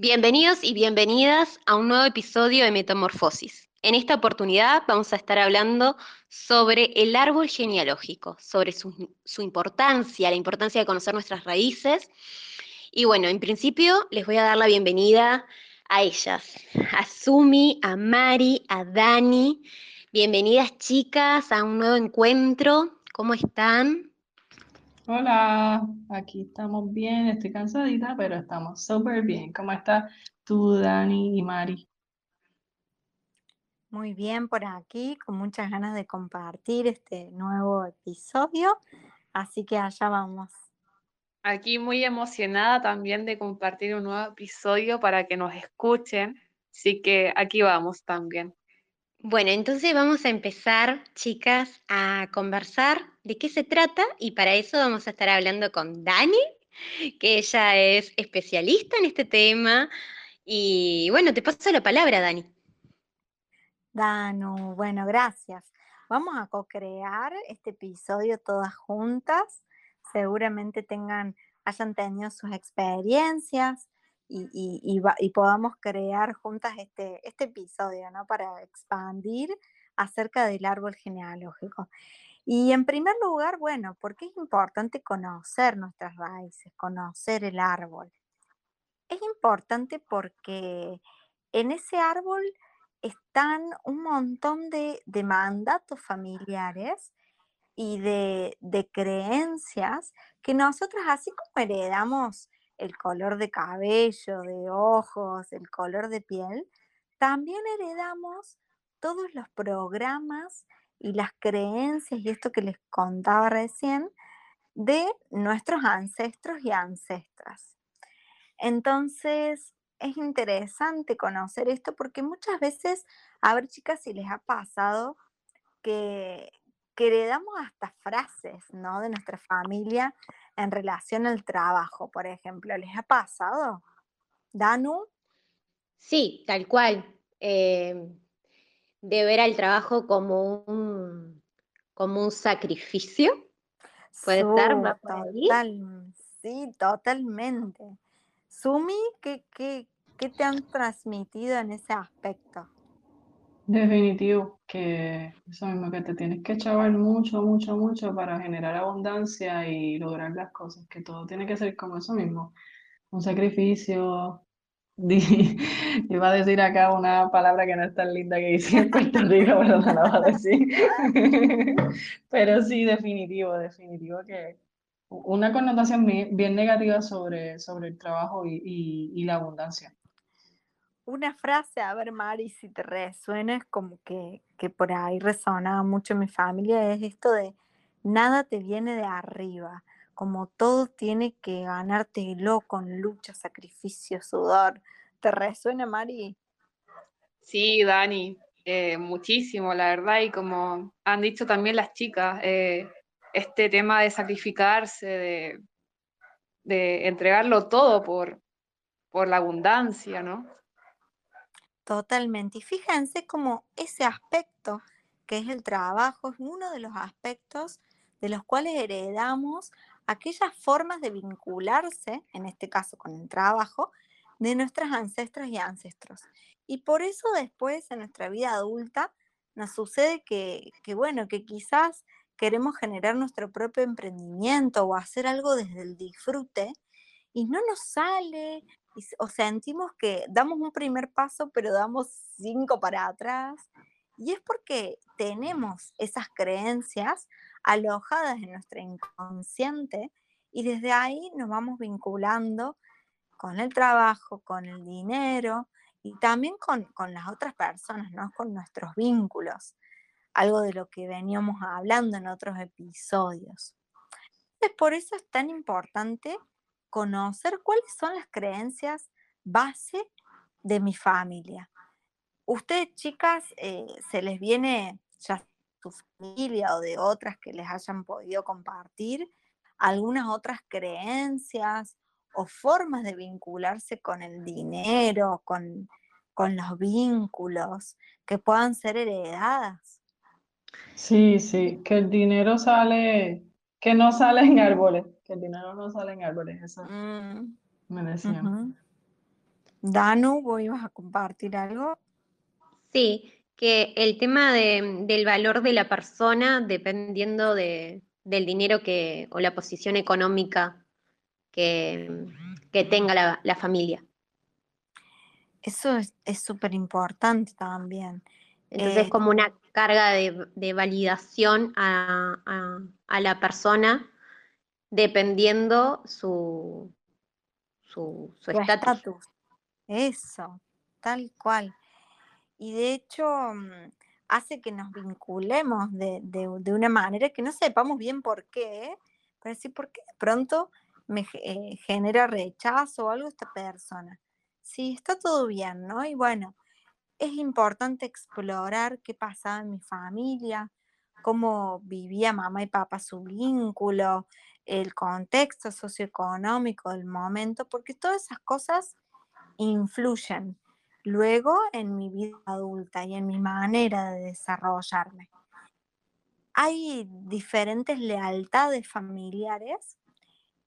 Bienvenidos y bienvenidas a un nuevo episodio de Metamorfosis. En esta oportunidad vamos a estar hablando sobre el árbol genealógico, sobre su, importancia, la importancia de conocer nuestras raíces. Y bueno, en principio les voy a dar la bienvenida a ellas, a Sumi, a Mari, a Dani. Bienvenidas chicas a un nuevo encuentro. ¿Cómo están? Hola, aquí estamos bien, estoy cansadita, pero estamos súper bien. ¿Cómo estás tú, Dani y Mari? Muy bien por aquí, con muchas ganas de compartir este nuevo episodio, así que allá vamos. Aquí muy emocionada también de compartir un nuevo episodio para que nos escuchen, así que aquí vamos también. Bueno, entonces vamos a empezar, chicas, a conversar de qué se trata y para eso vamos a estar hablando con Dani, que ella es especialista en este tema. Y bueno, te paso la palabra, Dani. Danu, bueno, gracias. Vamos a co-crear este episodio todas juntas. Seguramente tengan, hayan tenido sus experiencias, y, podamos crear juntas este, este episodio, ¿no? Para expandir acerca del árbol genealógico. Y en primer lugar, bueno, porque es importante conocer nuestras raíces, conocer el árbol. Es importante porque en ese árbol están un montón de, mandatos familiares y de, de, creencias que nosotros, así como heredamos el color de cabello, de ojos, el color de piel, también heredamos todos los programas y las creencias y esto que les contaba recién de nuestros ancestros y ancestras. Entonces, es interesante conocer esto porque muchas veces, a ver chicas, si les ha pasado que, que heredamos hasta frases, ¿no? De nuestra familia en relación al trabajo, por ejemplo. ¿Les ha pasado? Danu. Sí, tal cual. Eh, de ver al trabajo como un, como un sacrificio. ¿Puede estar total, Sí, totalmente. Sumi, ¿qué, qué, ¿qué te han transmitido en ese aspecto? Definitivo, que eso mismo, que te tienes que chavar mucho, mucho, mucho para generar abundancia y lograr las cosas, que todo tiene que ser como eso mismo, un sacrificio. Iba a decir acá una palabra que no es tan linda que dice en Puerto Rico, pero no la voy a decir. Pero sí, definitivo, definitivo que una connotación bien negativa sobre, sobre el trabajo y, la abundancia una frase, a ver Mari, si te resuena, es como que, que por ahí resonaba mucho en mi familia, es esto de nada te viene de arriba, como todo tiene que ganártelo con lucha, sacrificio, sudor. ¿Te resuena, Mari? Sí, Dani, eh, muchísimo, la verdad, y como han dicho también las chicas, eh, este tema de sacrificarse, de, de entregarlo todo por, por la abundancia, ¿no? Totalmente. Y fíjense cómo ese aspecto que es el trabajo es uno de los aspectos de los cuales heredamos aquellas formas de vincularse, en este caso con el trabajo, de nuestras ancestras y ancestros. Y por eso después en nuestra vida adulta nos sucede que, bueno, que quizás queremos generar nuestro propio emprendimiento o hacer algo desde el disfrute y no nos sale, o sentimos que damos un primer paso, pero damos cinco para atrás. Y es porque tenemos esas creencias alojadas en nuestro inconsciente y desde ahí nos vamos vinculando con el trabajo, con el dinero y también con, con las otras personas, ¿no? con nuestros vínculos, algo de lo que veníamos hablando en otros episodios. Entonces, por eso es tan importante conocer cuáles son las creencias base de mi familia. Ustedes, chicas, eh, se les viene ya su familia o de otras que les hayan podido compartir algunas otras creencias o formas de vincularse con el dinero, con, con los vínculos que puedan ser heredadas. Sí, sí, que el dinero sale, que no sale en árboles, que el dinero no sale en árboles, eso mm. me decían. Danu, ¿vos ibas a compartir algo? Sí, que el tema de- del valor de la persona dependiendo de, del dinero que, o la posición económica que, que tenga la, la familia. Eso es es súper importante también. Entonces es Eh, como una carga de, de validación a, a- a la persona dependiendo su su su Tu estatus. estatus. Eso, tal cual. Y de hecho, mm, hace que nos vinculemos de, de- de una manera que no sepamos bien por qué, pero sí por qué de pronto me eh, genera rechazo o algo esta persona. Sí, está todo bien, ¿no? Y bueno, es importante explorar qué pasaba en mi familia, cómo vivía mamá y papá su vínculo, el contexto socioeconómico del momento, porque todas esas cosas influyen luego en mi vida adulta y en mi manera de desarrollarme. Hay diferentes lealtades familiares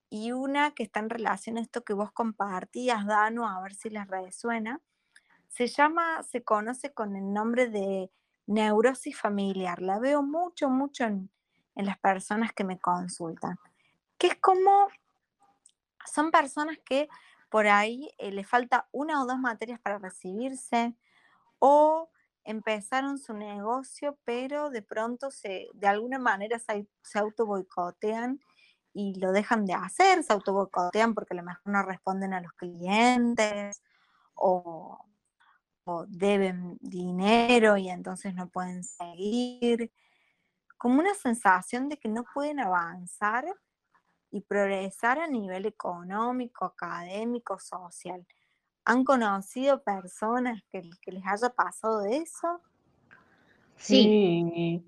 y una que está en relación a esto que vos compartías, Danu, a ver si les resuena, se llama, se conoce con el nombre de neurosis familiar. La veo mucho, mucho en, en las personas que me consultan. Que es como, son personas que por ahí eh, le falta una o dos materias para recibirse o empezaron su negocio, pero de pronto se, de alguna manera se, se auto boicotean y lo dejan de hacer, se auto boicotean porque a lo mejor no responden a los clientes o, o deben dinero y entonces no pueden seguir. Como una sensación de que no pueden avanzar y progresar a nivel económico, académico, social. ¿Han conocido personas que, que les haya pasado eso? Sí.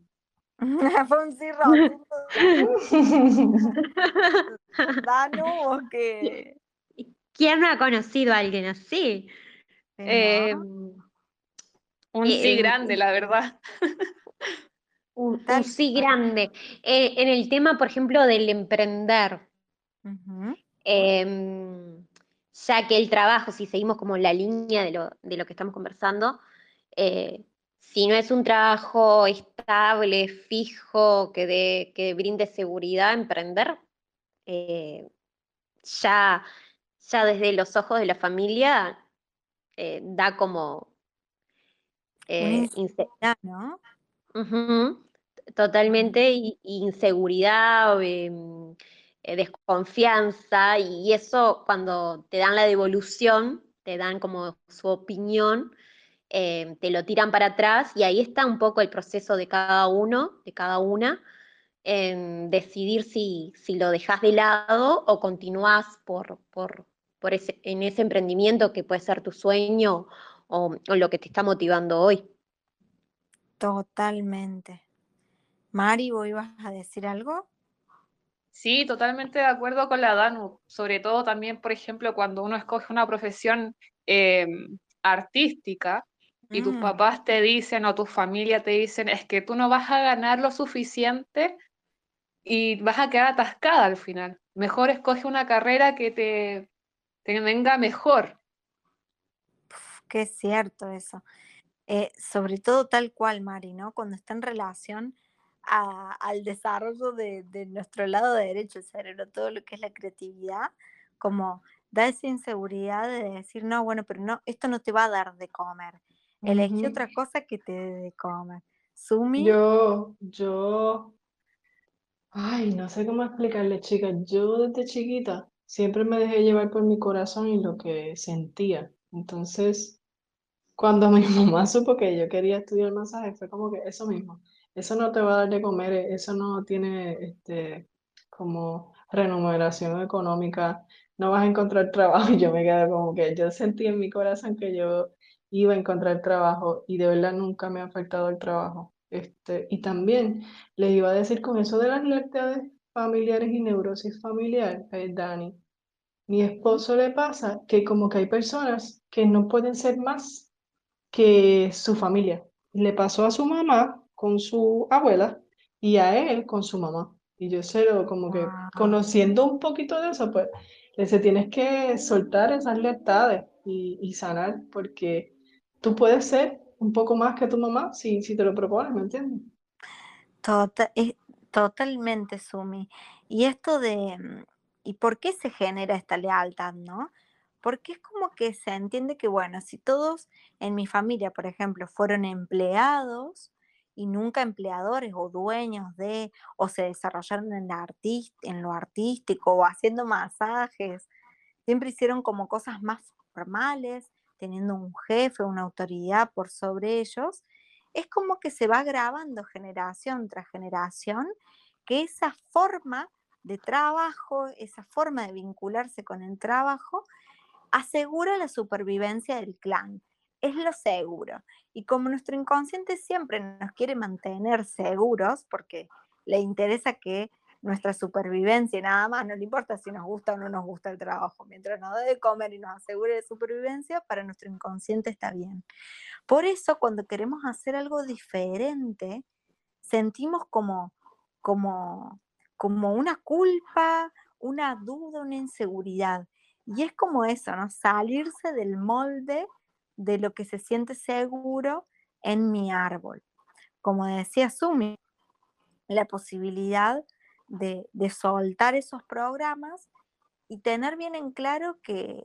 Fue un sí rotundo. Danu, o que. ¿quién no ha conocido a alguien así? Em, Un Eh, sí grande, la verdad. un, un sí grande. Eh, en el tema, por ejemplo, del emprender, em, ya que el trabajo, si seguimos como la línea de lo, de lo que estamos conversando, eh, si no es un trabajo estable, fijo, que, dé- que brinde seguridad, emprender, eh, ya, ya desde los ojos de la familia da como Una eh, Totalmente inseguridad, em, eh, desconfianza, y eso cuando te dan la devolución, te dan como su opinión, em, te lo tiran para atrás y ahí está un poco el proceso de cada uno, de cada una, en decidir si, si lo dejas de lado o continúas por, por, por ese, en ese emprendimiento que puede ser tu sueño o lo que te está motivando hoy. Totalmente. Mari, ¿vos ibas a decir algo? Sí, totalmente de acuerdo con la Danu. Sobre todo también, por ejemplo, cuando uno escoge una profesión eh, artística y tus Mm, papás te dicen o tu familia te dicen, es que tú no vas a ganar lo suficiente y vas a quedar atascada al final. Mejor escoge una carrera que te, te venga mejor. qué cierto eso. Eh, sobre todo tal cual, Mari, ¿no? Cuando está en relación a- al desarrollo de, de nuestro lado derecho del cerebro, todo lo que es la creatividad, como da esa inseguridad de decir, no, bueno, pero no, esto no te va a dar de comer. Elegí Ujú. otra cosa que te dé de comer. Sumi, Yo, yo, ay, no sé cómo explicarle, chicas. Yo desde chiquita siempre me dejé llevar por mi corazón y lo que sentía. Entonces, cuando mi mamá supo que yo quería estudiar masaje, fue como que eso mismo. Eso no te va a dar de comer, eso no tiene este como remuneración económica, no vas a encontrar trabajo. Y yo me quedé como que yo sentí en mi corazón que yo iba a encontrar trabajo y de verdad nunca me ha faltado el trabajo. Este, y también les iba a decir con eso de las lealtades familiares y neurosis familiar, eh, Dani. Mi esposo le pasa que como que hay personas que no pueden ser más que su familia. Le pasó a su mamá con su abuela y a él con su mamá. Y yo sé, como que Wow. conociendo un poquito de eso, pues le dice, tienes que soltar esas lealtades. y, y sanar, porque tú puedes ser un poco más que tu mamá si, si te lo propones, ¿me entiendes? Tota- es- totalmente, Sumi. Y esto de, mm, ¿y por qué se genera esta lealtad, no? Porque es como que se entiende que, bueno, si todos en mi familia, por ejemplo, fueron empleados y nunca empleadores o dueños de, o se desarrollaron en, en lo artístico o haciendo masajes, siempre hicieron como cosas más formales, teniendo un jefe, una autoridad por sobre ellos, es como que se va grabando generación tras generación que esa forma de trabajo, esa forma de vincularse con el trabajo, asegura la supervivencia del clan. Es lo seguro. Y como nuestro inconsciente siempre nos quiere mantener seguros, porque le interesa que nuestra supervivencia nada más, no le importa si nos gusta o no nos gusta el trabajo, mientras nos dé de comer y nos asegure de supervivencia, para nuestro inconsciente está bien. Por eso, cuando queremos hacer algo diferente, sentimos como, como, como una culpa, una duda, una inseguridad. Y es como eso, ¿no? Salirse del molde de lo que se siente seguro en mi árbol. Como decía Sumi, la posibilidad de, soltar esos programas y tener bien en claro que,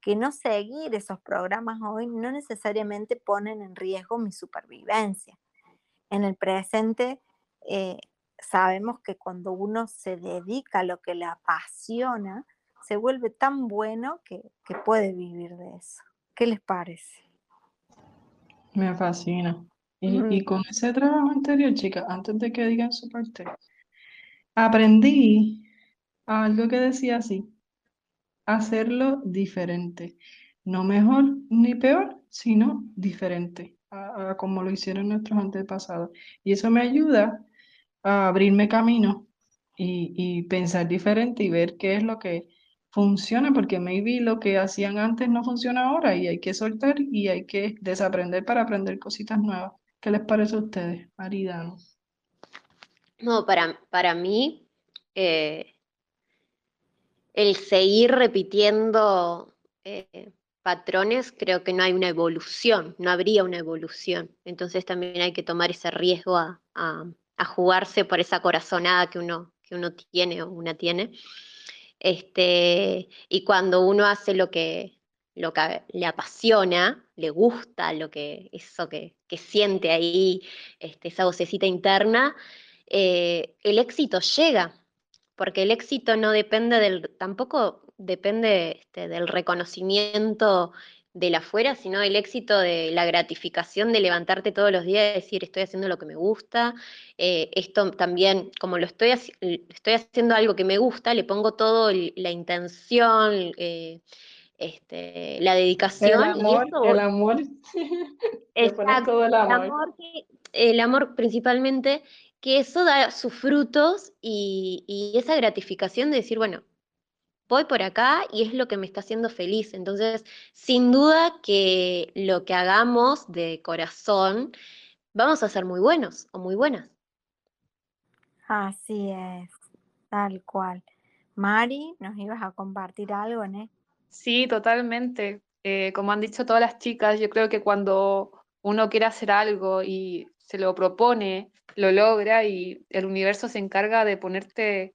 que no seguir esos programas hoy no necesariamente ponen en riesgo mi supervivencia. En el presente eh, sabemos que cuando uno se dedica a lo que le apasiona, se vuelve tan bueno que, que puede vivir de eso. ¿Qué les parece? Me fascina. Y, Mm. y con ese trabajo anterior, chicas, antes de que digan su parte, aprendí algo que decía así, hacerlo diferente. No mejor ni peor, sino diferente a, a como lo hicieron nuestros antepasados. Y eso me ayuda a abrirme camino y, y pensar diferente y ver qué es lo que funciona, porque maybe lo que hacían antes no funciona ahora y hay que soltar y hay que desaprender para aprender cositas nuevas. ¿Qué les parece a ustedes, Maridano? No, para, para mí, eh, el seguir repitiendo eh, patrones, creo que no hay una evolución, no habría una evolución. Entonces también hay que tomar ese riesgo a, a- a jugarse por esa corazonada que uno, que uno tiene o una tiene. Este, y cuando uno hace lo que, lo que le apasiona, le gusta, lo que, eso que, que siente ahí, este, esa vocecita interna, eh, el éxito llega, porque el éxito no depende del, tampoco depende este, del reconocimiento del afuera, sino del éxito de la gratificación de levantarte todos los días y decir, estoy haciendo lo que me gusta, eh, esto también, como lo estoy, estoy haciendo algo que me gusta, le pongo todo el- la intención, eh, este, la El dedicación amor, y el amor, Exacto, todo el el amor. el amor principalmente, que eso da sus frutos y, y esa gratificación de decir, bueno, voy por acá y es lo que me está haciendo feliz. Entonces, sin duda que lo que hagamos de corazón, vamos a ser muy buenos o muy buenas. Así es, tal cual. Mari, ¿nos ibas a compartir algo, ¿no? Sí, totalmente. Eh, como han dicho todas las chicas, yo creo que cuando uno quiere hacer algo y se lo propone, lo logra y el universo se encarga de ponerte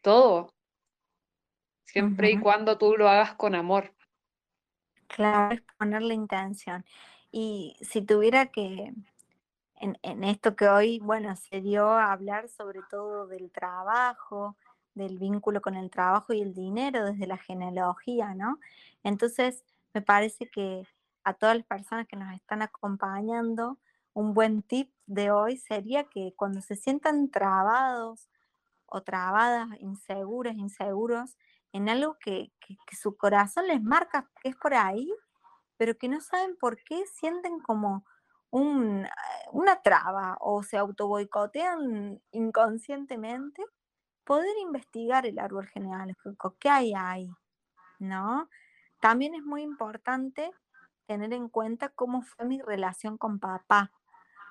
todo, siempre y cuando tú lo hagas con amor. Claro, es poner la intención. Y si tuviera que, en, en esto que hoy, bueno, se dio a hablar sobre todo del trabajo, del vínculo con el trabajo y el dinero desde la genealogía, ¿no? Entonces, me parece que a todas las personas que nos están acompañando, un buen tip de hoy sería que cuando se sientan trabados o trabadas, inseguras, inseguros, en algo que, que- su corazón les marca que es por ahí, pero que no saben por qué sienten como eh, una traba o se autoboicotean inconscientemente, poder investigar el árbol genealógico, qué hay ahí, ¿no? También es muy importante tener en cuenta cómo fue mi relación con papá.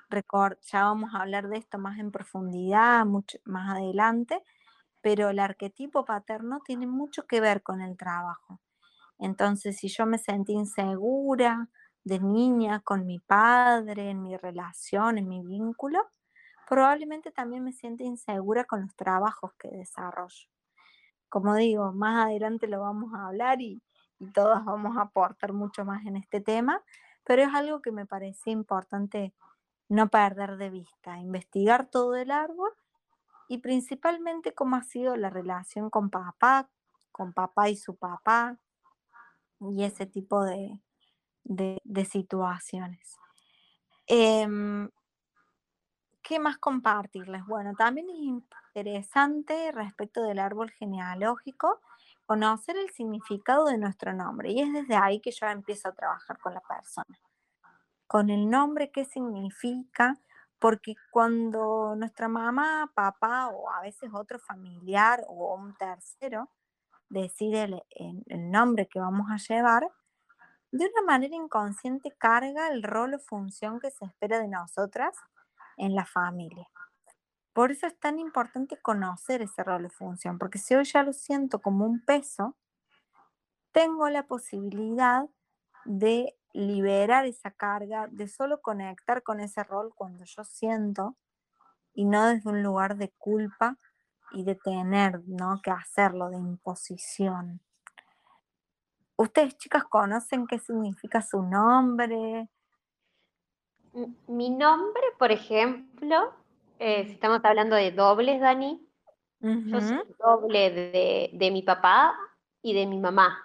Recor- ya vamos a hablar de esto más en profundidad, mucho más adelante, pero el arquetipo paterno tiene mucho que ver con el trabajo. Entonces, si yo me sentí insegura de niña con mi padre, en mi relación, en mi vínculo, probablemente también me sienta insegura con los trabajos que desarrollo. Como digo, más adelante lo vamos a hablar y, y todas vamos a aportar mucho más en este tema, pero es algo que me parece importante no perder de vista, investigar todo el árbol y principalmente cómo ha sido la relación con papá, con papá y su papá y ese tipo de, de- situaciones. Em, ¿Qué más compartirles? Bueno, también es interesante respecto del árbol genealógico conocer el significado de nuestro nombre y es desde ahí que yo empiezo a trabajar con la persona. Con el nombre, qué significa, porque cuando nuestra mamá, papá o a veces otro familiar o un tercero decide el, el- nombre que vamos a llevar, de una manera inconsciente carga el rol o función que se espera de nosotras en la familia. Por eso es tan importante conocer ese rol o función, porque si hoy ya lo siento como un peso, tengo la posibilidad de liberar esa carga, de solo conectar con ese rol cuando yo siento y no desde un lugar de culpa y de tener ¿no? que hacerlo, de imposición. ¿Ustedes chicas conocen qué significa su nombre? Mi nombre, por ejemplo, eh, si estamos hablando de dobles, Dani, yo soy doble de, de mi papá y de mi mamá.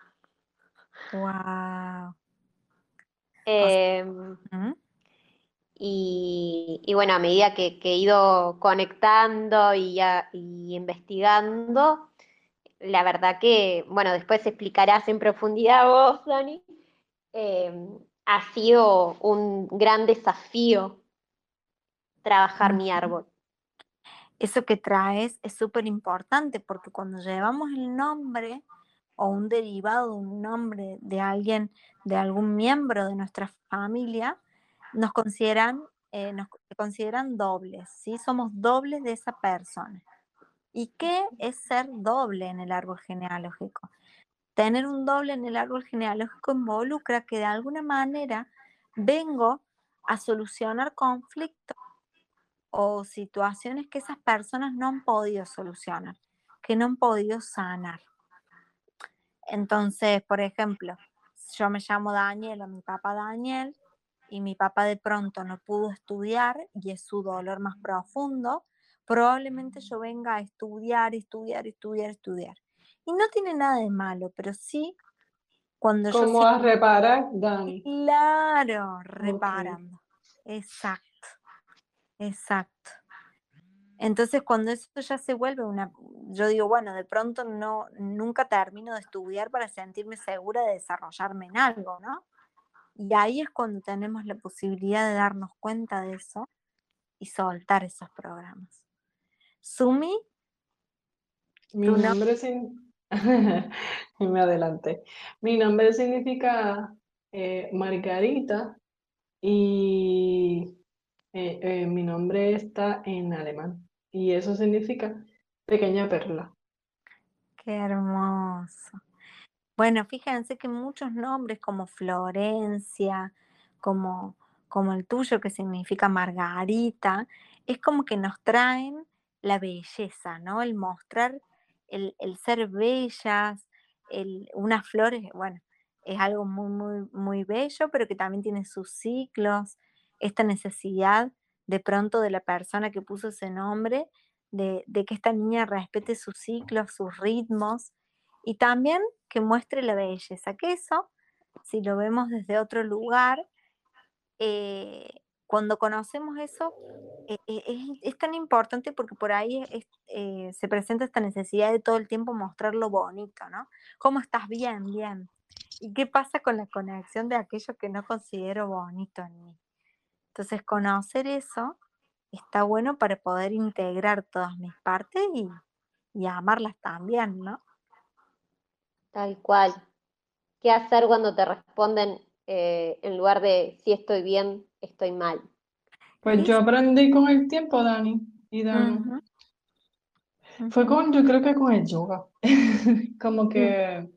Em, y, y bueno, a medida que, que he ido conectando y, ya- y investigando, la verdad que, bueno, después explicarás en profundidad vos, Dani, em, ha sido un gran desafío trabajar mi árbol. Eso que traes es súper importante porque cuando llevamos el nombre o un derivado de un nombre de alguien, de algún miembro de nuestra familia, nos consideran, eh, nos consideran dobles, ¿sí? Somos dobles de esa persona. ¿Y qué es ser doble en el árbol genealógico? Tener un doble en el árbol genealógico involucra que de alguna manera vengo a solucionar conflictos o situaciones que esas personas no han podido solucionar, que no han podido sanar. Entonces, por ejemplo, yo me llamo Daniel o mi papá Daniel y mi papá de pronto no pudo estudiar y es su dolor más profundo, probablemente yo venga a estudiar, estudiar, estudiar, estudiar. Y no tiene nada de malo, pero sí cuando yo ¿Cómo a reparar, Dani? Claro, reparando. Exacto, exacto. Entonces, cuando eso ya se vuelve una, yo digo, bueno, de pronto no, nunca termino de estudiar para sentirme segura de desarrollarme en algo, ¿no? Y ahí es cuando tenemos la posibilidad de darnos cuenta de eso y soltar esos programas. Sumi, Mi nombre sin... y me adelanté. Mi nombre significa eh, Margarita y eh, eh, mi nombre está en alemán y eso significa pequeña perla. qué hermoso. Bueno, fíjense que muchos nombres como Florencia, como, como el tuyo que significa Margarita, es como que nos traen la belleza, ¿no? El mostrar, el, el ser bellas, el, unas flores, bueno, es algo muy, muy, muy bello, pero que también tiene sus ciclos, esta necesidad de pronto de la persona que puso ese nombre, de, que esta niña respete sus ciclos, sus ritmos, y también que muestre la belleza, que eso, si lo vemos desde otro lugar, eh, cuando conocemos eso, eh, eh, es, tan importante porque por ahí se presenta esta necesidad de todo el tiempo mostrar lo bonito, ¿no? ¿Cómo estás? Bien, bien. ¿Y qué pasa con la conexión de aquello que no considero bonito en mí? Entonces, conocer eso está bueno para poder integrar todas mis partes y, y amarlas también, ¿no? Tal cual. ¿Qué hacer cuando te responden eh, en lugar de si estoy bien, estoy mal? Pues yo aprendí con el tiempo, Dani y Fue con, yo creo que con el yoga. Como que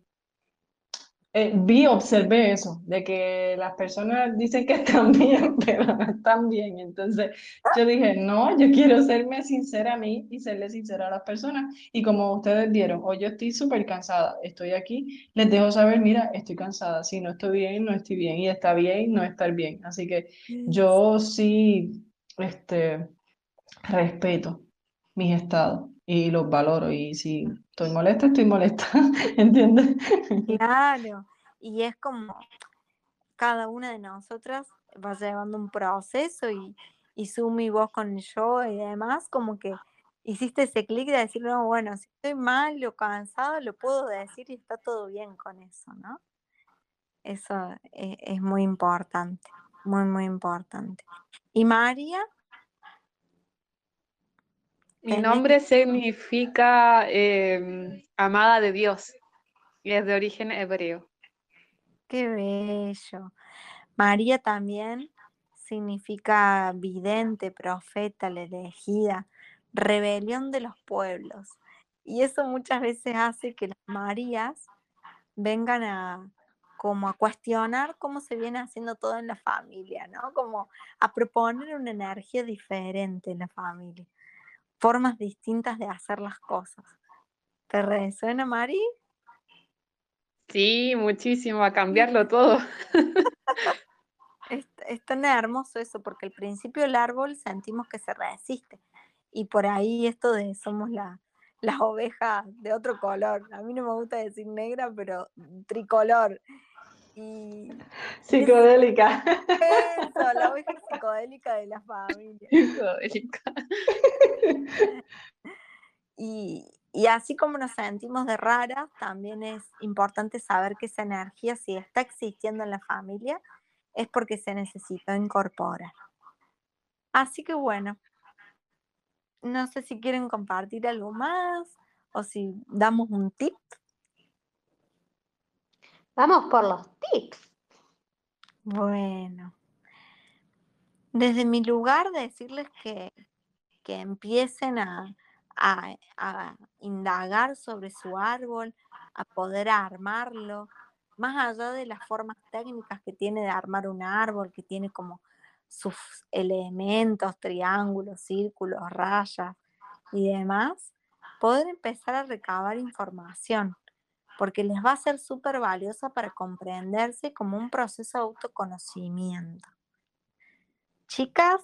eh, vi, observé eso, de que las personas dicen que están bien, pero no están bien. Entonces yo dije, no, yo quiero serme sincera a mí y serle sincera a las personas. Y como ustedes vieron, hoy yo estoy súper cansada, estoy aquí, les dejo saber, mira, estoy cansada, si no estoy bien, no estoy bien, y está bien, no estar bien. Así que yo sí, este, respeto mis estados y los valoro. Y si estoy molesta, estoy molesta, ¿entiendes? Claro, y es como cada una de nosotras va llevando un proceso y, y Sumi, vos con yo y demás, como que hiciste ese clic de decir, no, bueno, si estoy mal o cansado, lo puedo decir y está todo bien con eso, ¿no? Eso e, es, muy importante, muy, muy importante. ¿Y María? Mi nombre significa em, amada de Dios y es de origen hebreo. Qué bello. María también significa vidente, profeta, la elegida, rebelión de los pueblos. Y eso muchas veces hace que las Marías vengan a como a cuestionar cómo se viene haciendo todo en la familia, ¿no? Como a proponer una energía diferente en la familia formas distintas de hacer las cosas. ¿Te resuena, Mari? Sí, muchísimo, a cambiarlo todo. es, tan hermoso eso, porque al principio el árbol sentimos que se resiste. Y por ahí esto de somos la, las ovejas de otro color. A mí no me gusta decir negra, pero tricolor. Y psicodélica. Eso, la oveja psicodélica de la familia. Psicodélica. Y, y, así como nos sentimos de raras, también es importante saber que esa energía, si está existiendo en la familia, es porque se necesita incorporar. Así que bueno, no sé si quieren compartir algo más o si damos un tip. Vamos por los tips. Bueno, desde mi lugar decirles que, que empiecen a, a, indagar sobre su árbol, a poder armarlo, más allá de las formas técnicas que tiene de armar un árbol, que tiene como sus elementos, triángulos, círculos, rayas y demás, poder empezar a recabar información porque les va a ser súper valiosa para comprenderse como un proceso de autoconocimiento. Chicas,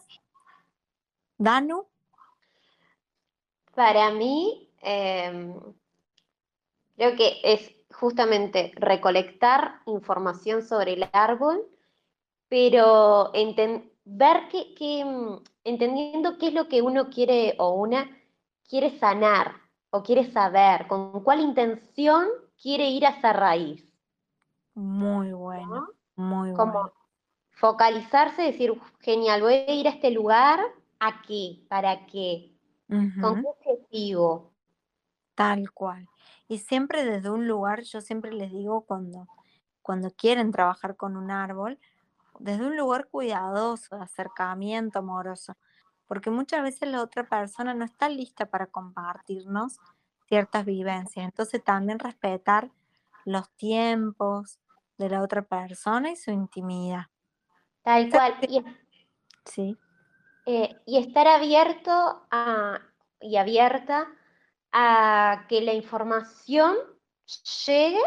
Danu. Para mí, em, creo que es justamente recolectar información sobre el árbol, pero ver que, mm, entendiendo qué es lo que uno quiere o una quiere sanar o quiere saber, con cuál intención quiere ir a esa raíz. Muy bueno, muy Como bueno. Focalizarse, decir, genial, voy a ir a este lugar, ¿a qué? ¿Para qué? ¿Con qué objetivo? Tal cual. Y siempre desde un lugar, yo siempre les digo cuando, cuando quieren trabajar con un árbol, desde un lugar cuidadoso, de acercamiento amoroso, porque muchas veces la otra persona no está lista para compartirnos ciertas vivencias. Entonces también respetar los tiempos de la otra persona y su intimidad. Tal cual. Y, sí. Eh, y estar abierto y abierta a que la información llegue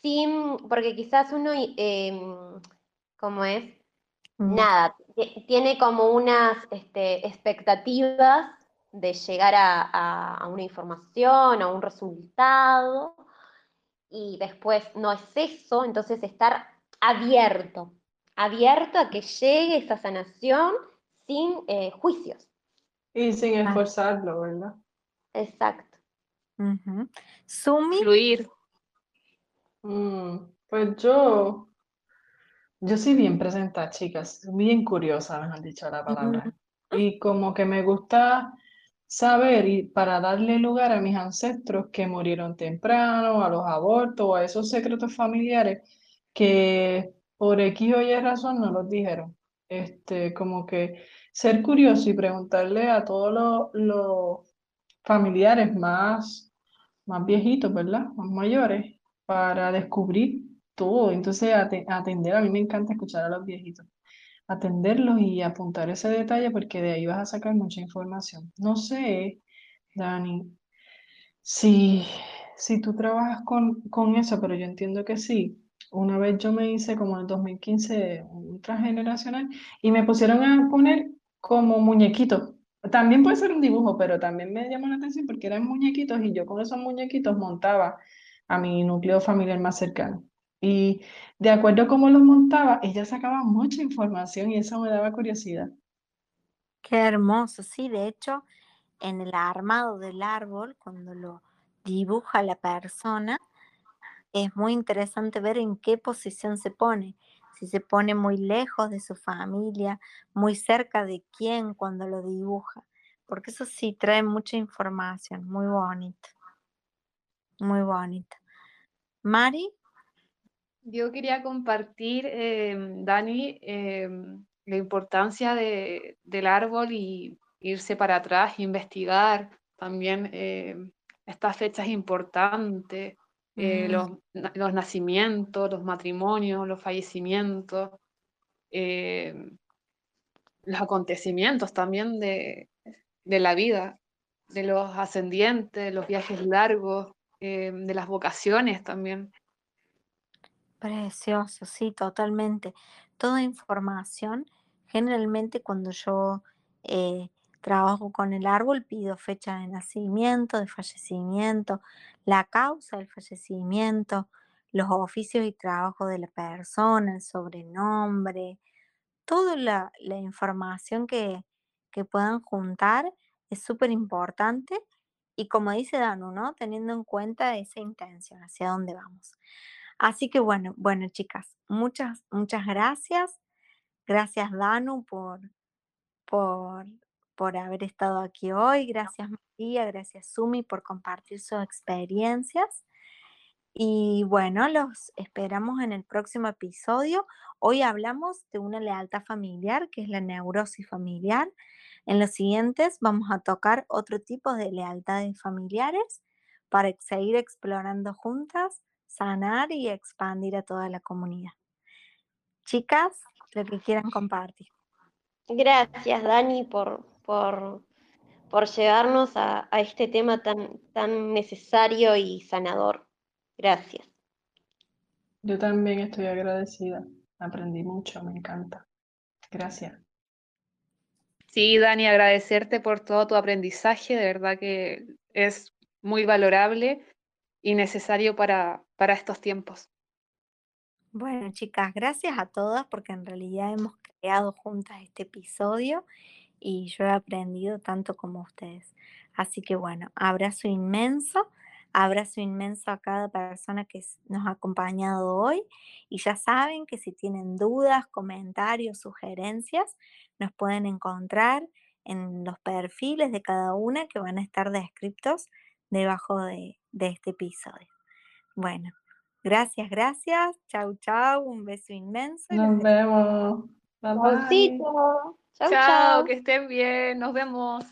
sin, porque quizás uno, eh, ¿cómo es? Mm. Nada, tiene como unas este, expectativas de llegar a, una información, a un resultado, y después no es eso, entonces estar abierto, abierto a que llegue esa sanación sin eh, juicios. Y sin esforzarlo, ¿verdad? Exacto. Sumi. Fluir. Mm, pues yo, yo soy bien presenta, chicas, bien curiosa, me han dicho la palabra. Y como que me gusta saber y para darle lugar a mis ancestros que murieron temprano, a los abortos o a esos secretos familiares que por X o Y razón no los dijeron. Este, como que ser curioso y preguntarle a todos los, familiares más, más viejitos, ¿verdad? Más mayores, para descubrir todo. Entonces, ate- atender, a mí me encanta escuchar a los viejitos, atenderlos y apuntar ese detalle porque de ahí vas a sacar mucha información. No sé, Dani, si, si tú trabajas con, con eso, pero yo entiendo que sí. Una vez yo me hice como en el 2015 un transgeneracional y me pusieron a poner como muñequitos. También puede ser un dibujo, pero también me llamó la atención porque eran muñequitos y yo con esos muñequitos montaba a mi núcleo familiar más cercano. Y de acuerdo a cómo los montaba, ella sacaba mucha información y eso me daba curiosidad. Qué hermoso, sí, de hecho, en el armado del árbol, cuando lo dibuja la persona, es muy interesante ver en qué posición se pone, si se pone muy lejos de su familia, muy cerca de quién cuando lo dibuja, porque eso sí trae mucha información, muy bonito, muy bonito. Mari, Yo quería compartir, em, Dani, em, la importancia de- del árbol y irse para atrás, investigar también em, estas fechas importantes, eh, Mm. los, na- los nacimientos, los matrimonios, los fallecimientos, los acontecimientos también de, de la vida, de los ascendientes, los viajes largos, de las vocaciones también. Precioso, sí, totalmente. Toda información, generalmente cuando yo eh, trabajo con el árbol, pido fecha de nacimiento, de fallecimiento, la causa del fallecimiento, los oficios y trabajo de la persona, el sobrenombre, toda la, información que, que puedan juntar es súper importante y como dice Danu, ¿no? Teniendo en cuenta esa intención, hacia dónde vamos. Así que bueno, bueno, chicas, muchas, muchas gracias. Gracias, Danu, por, por, por haber estado aquí hoy. Gracias, María. Gracias, Sumi, por compartir sus experiencias. Y bueno, los esperamos en el próximo episodio. Hoy hablamos de una lealtad familiar, que es la neurosis familiar. En los siguientes vamos a tocar otro tipo de lealtades familiares para seguir explorando juntas, sanar y expandir a toda la comunidad. Chicas, lo que quieran compartir. Gracias, Dani, por, por, por llevarnos a, a este tema tan, tan necesario y sanador. Gracias. Yo también estoy agradecida. Aprendí mucho, me encanta. Gracias. Sí, Dani, agradecerte por todo tu aprendizaje, de verdad que es muy valorable y necesario para, para estos tiempos. Bueno, chicas, gracias a todas porque en realidad hemos creado juntas este episodio y yo he aprendido tanto como ustedes. Así que bueno, abrazo inmenso, abrazo inmenso a cada persona que nos ha acompañado hoy y ya saben que si tienen dudas, comentarios, sugerencias, nos pueden encontrar en los perfiles de cada una que van a estar descritos debajo de, de este episodio. Bueno, gracias, gracias. Chau, chau. Un beso inmenso. Nos vemos. Bye bye. Chau, Chao, chau. que estén bien, nos vemos.